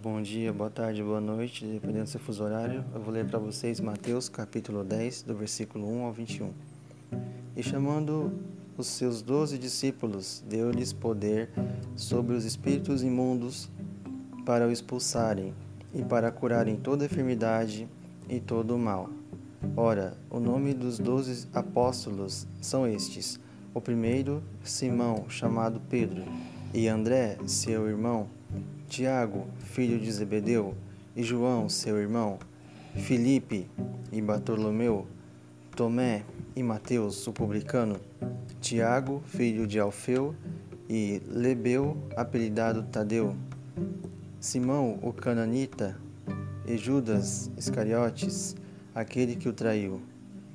bom dia, boa tarde, boa noite, dependendo do seu fuso horário. Eu vou ler para vocês Mateus capítulo 10, do versículo 1 ao 21. E chamando os seus doze discípulos, deu-lhes poder sobre os espíritos imundos para o expulsarem e para curarem toda enfermidade e todo o mal. Ora, o nome dos doze apóstolos são estes: o primeiro, Simão, chamado Pedro, e André, seu irmão Tiago, filho de Zebedeu, e João, seu irmão, Filipe e Bartolomeu, Tomé e Mateus, o publicano, Tiago, filho de Alfeu, e Lebeu, apelidado Tadeu, Simão, o cananita, e Judas Iscariotes, aquele que o traiu.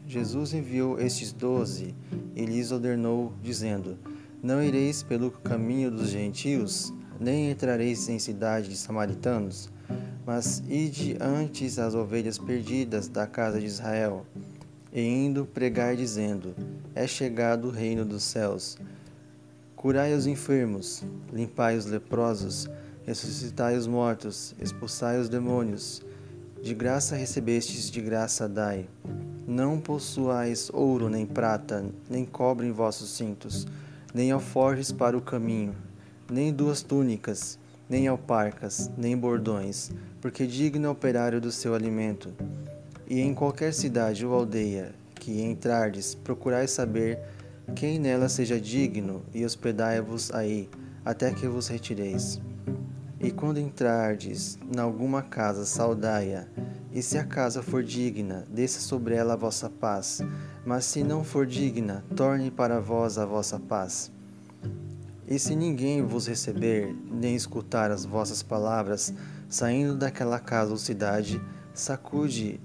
Jesus enviou estes doze e lhes ordenou, dizendo: Não ireis pelo caminho dos gentios, nem entrareis em cidade de samaritanos, mas ide antes as ovelhas perdidas da casa de Israel. E indo pregai dizendo: É chegado o reino dos céus. Curai os enfermos, limpai os leprosos, ressuscitai os mortos, expulsai os demônios. De graça recebestes, de graça dai. Não possuais ouro nem prata, nem cobre em vossos cintos, nem alforjes para o caminho nem duas túnicas, nem alparcas, nem bordões, porque digno é o operário do seu alimento. E em qualquer cidade ou aldeia que entrardes, procurai saber quem nela seja digno, e hospedai-vos aí, até que vos retireis. E quando entrardes em alguma casa, saudai-a, e se a casa for digna, desça sobre ela a vossa paz, mas se não for digna, torne para vós a vossa paz. E se ninguém vos receber, nem escutar as vossas palavras, saindo daquela casa ou cidade, sacude,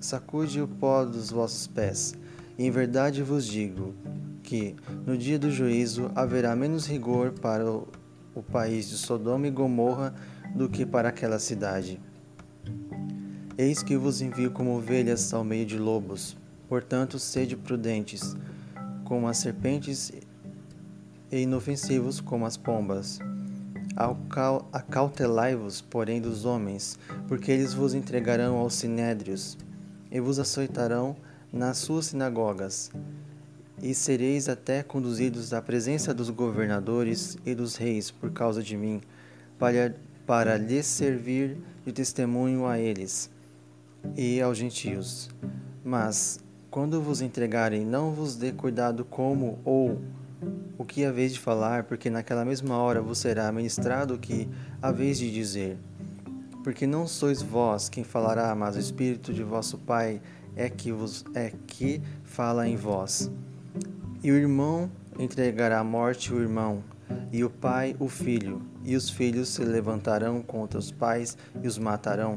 sacude o pó dos vossos pés. E em verdade vos digo que, no dia do juízo, haverá menos rigor para o, o país de Sodoma e Gomorra do que para aquela cidade. Eis que vos envio como ovelhas ao meio de lobos. Portanto, sede prudentes, como as serpentes e inofensivos como as pombas. Acautelai-vos, porém, dos homens, porque eles vos entregarão aos sinédrios e vos açoitarão nas suas sinagogas, e sereis até conduzidos à presença dos governadores e dos reis por causa de mim, para, para lhes servir de testemunho a eles e aos gentios. Mas, quando vos entregarem, não vos dê cuidado como ou o que haveis de falar, porque naquela mesma hora vos será ministrado o que haveis de dizer. Porque não sois vós quem falará, mas o Espírito de vosso Pai é que vos é que fala em vós. E o irmão entregará à morte o irmão, e o pai o filho, e os filhos se levantarão contra os pais e os matarão.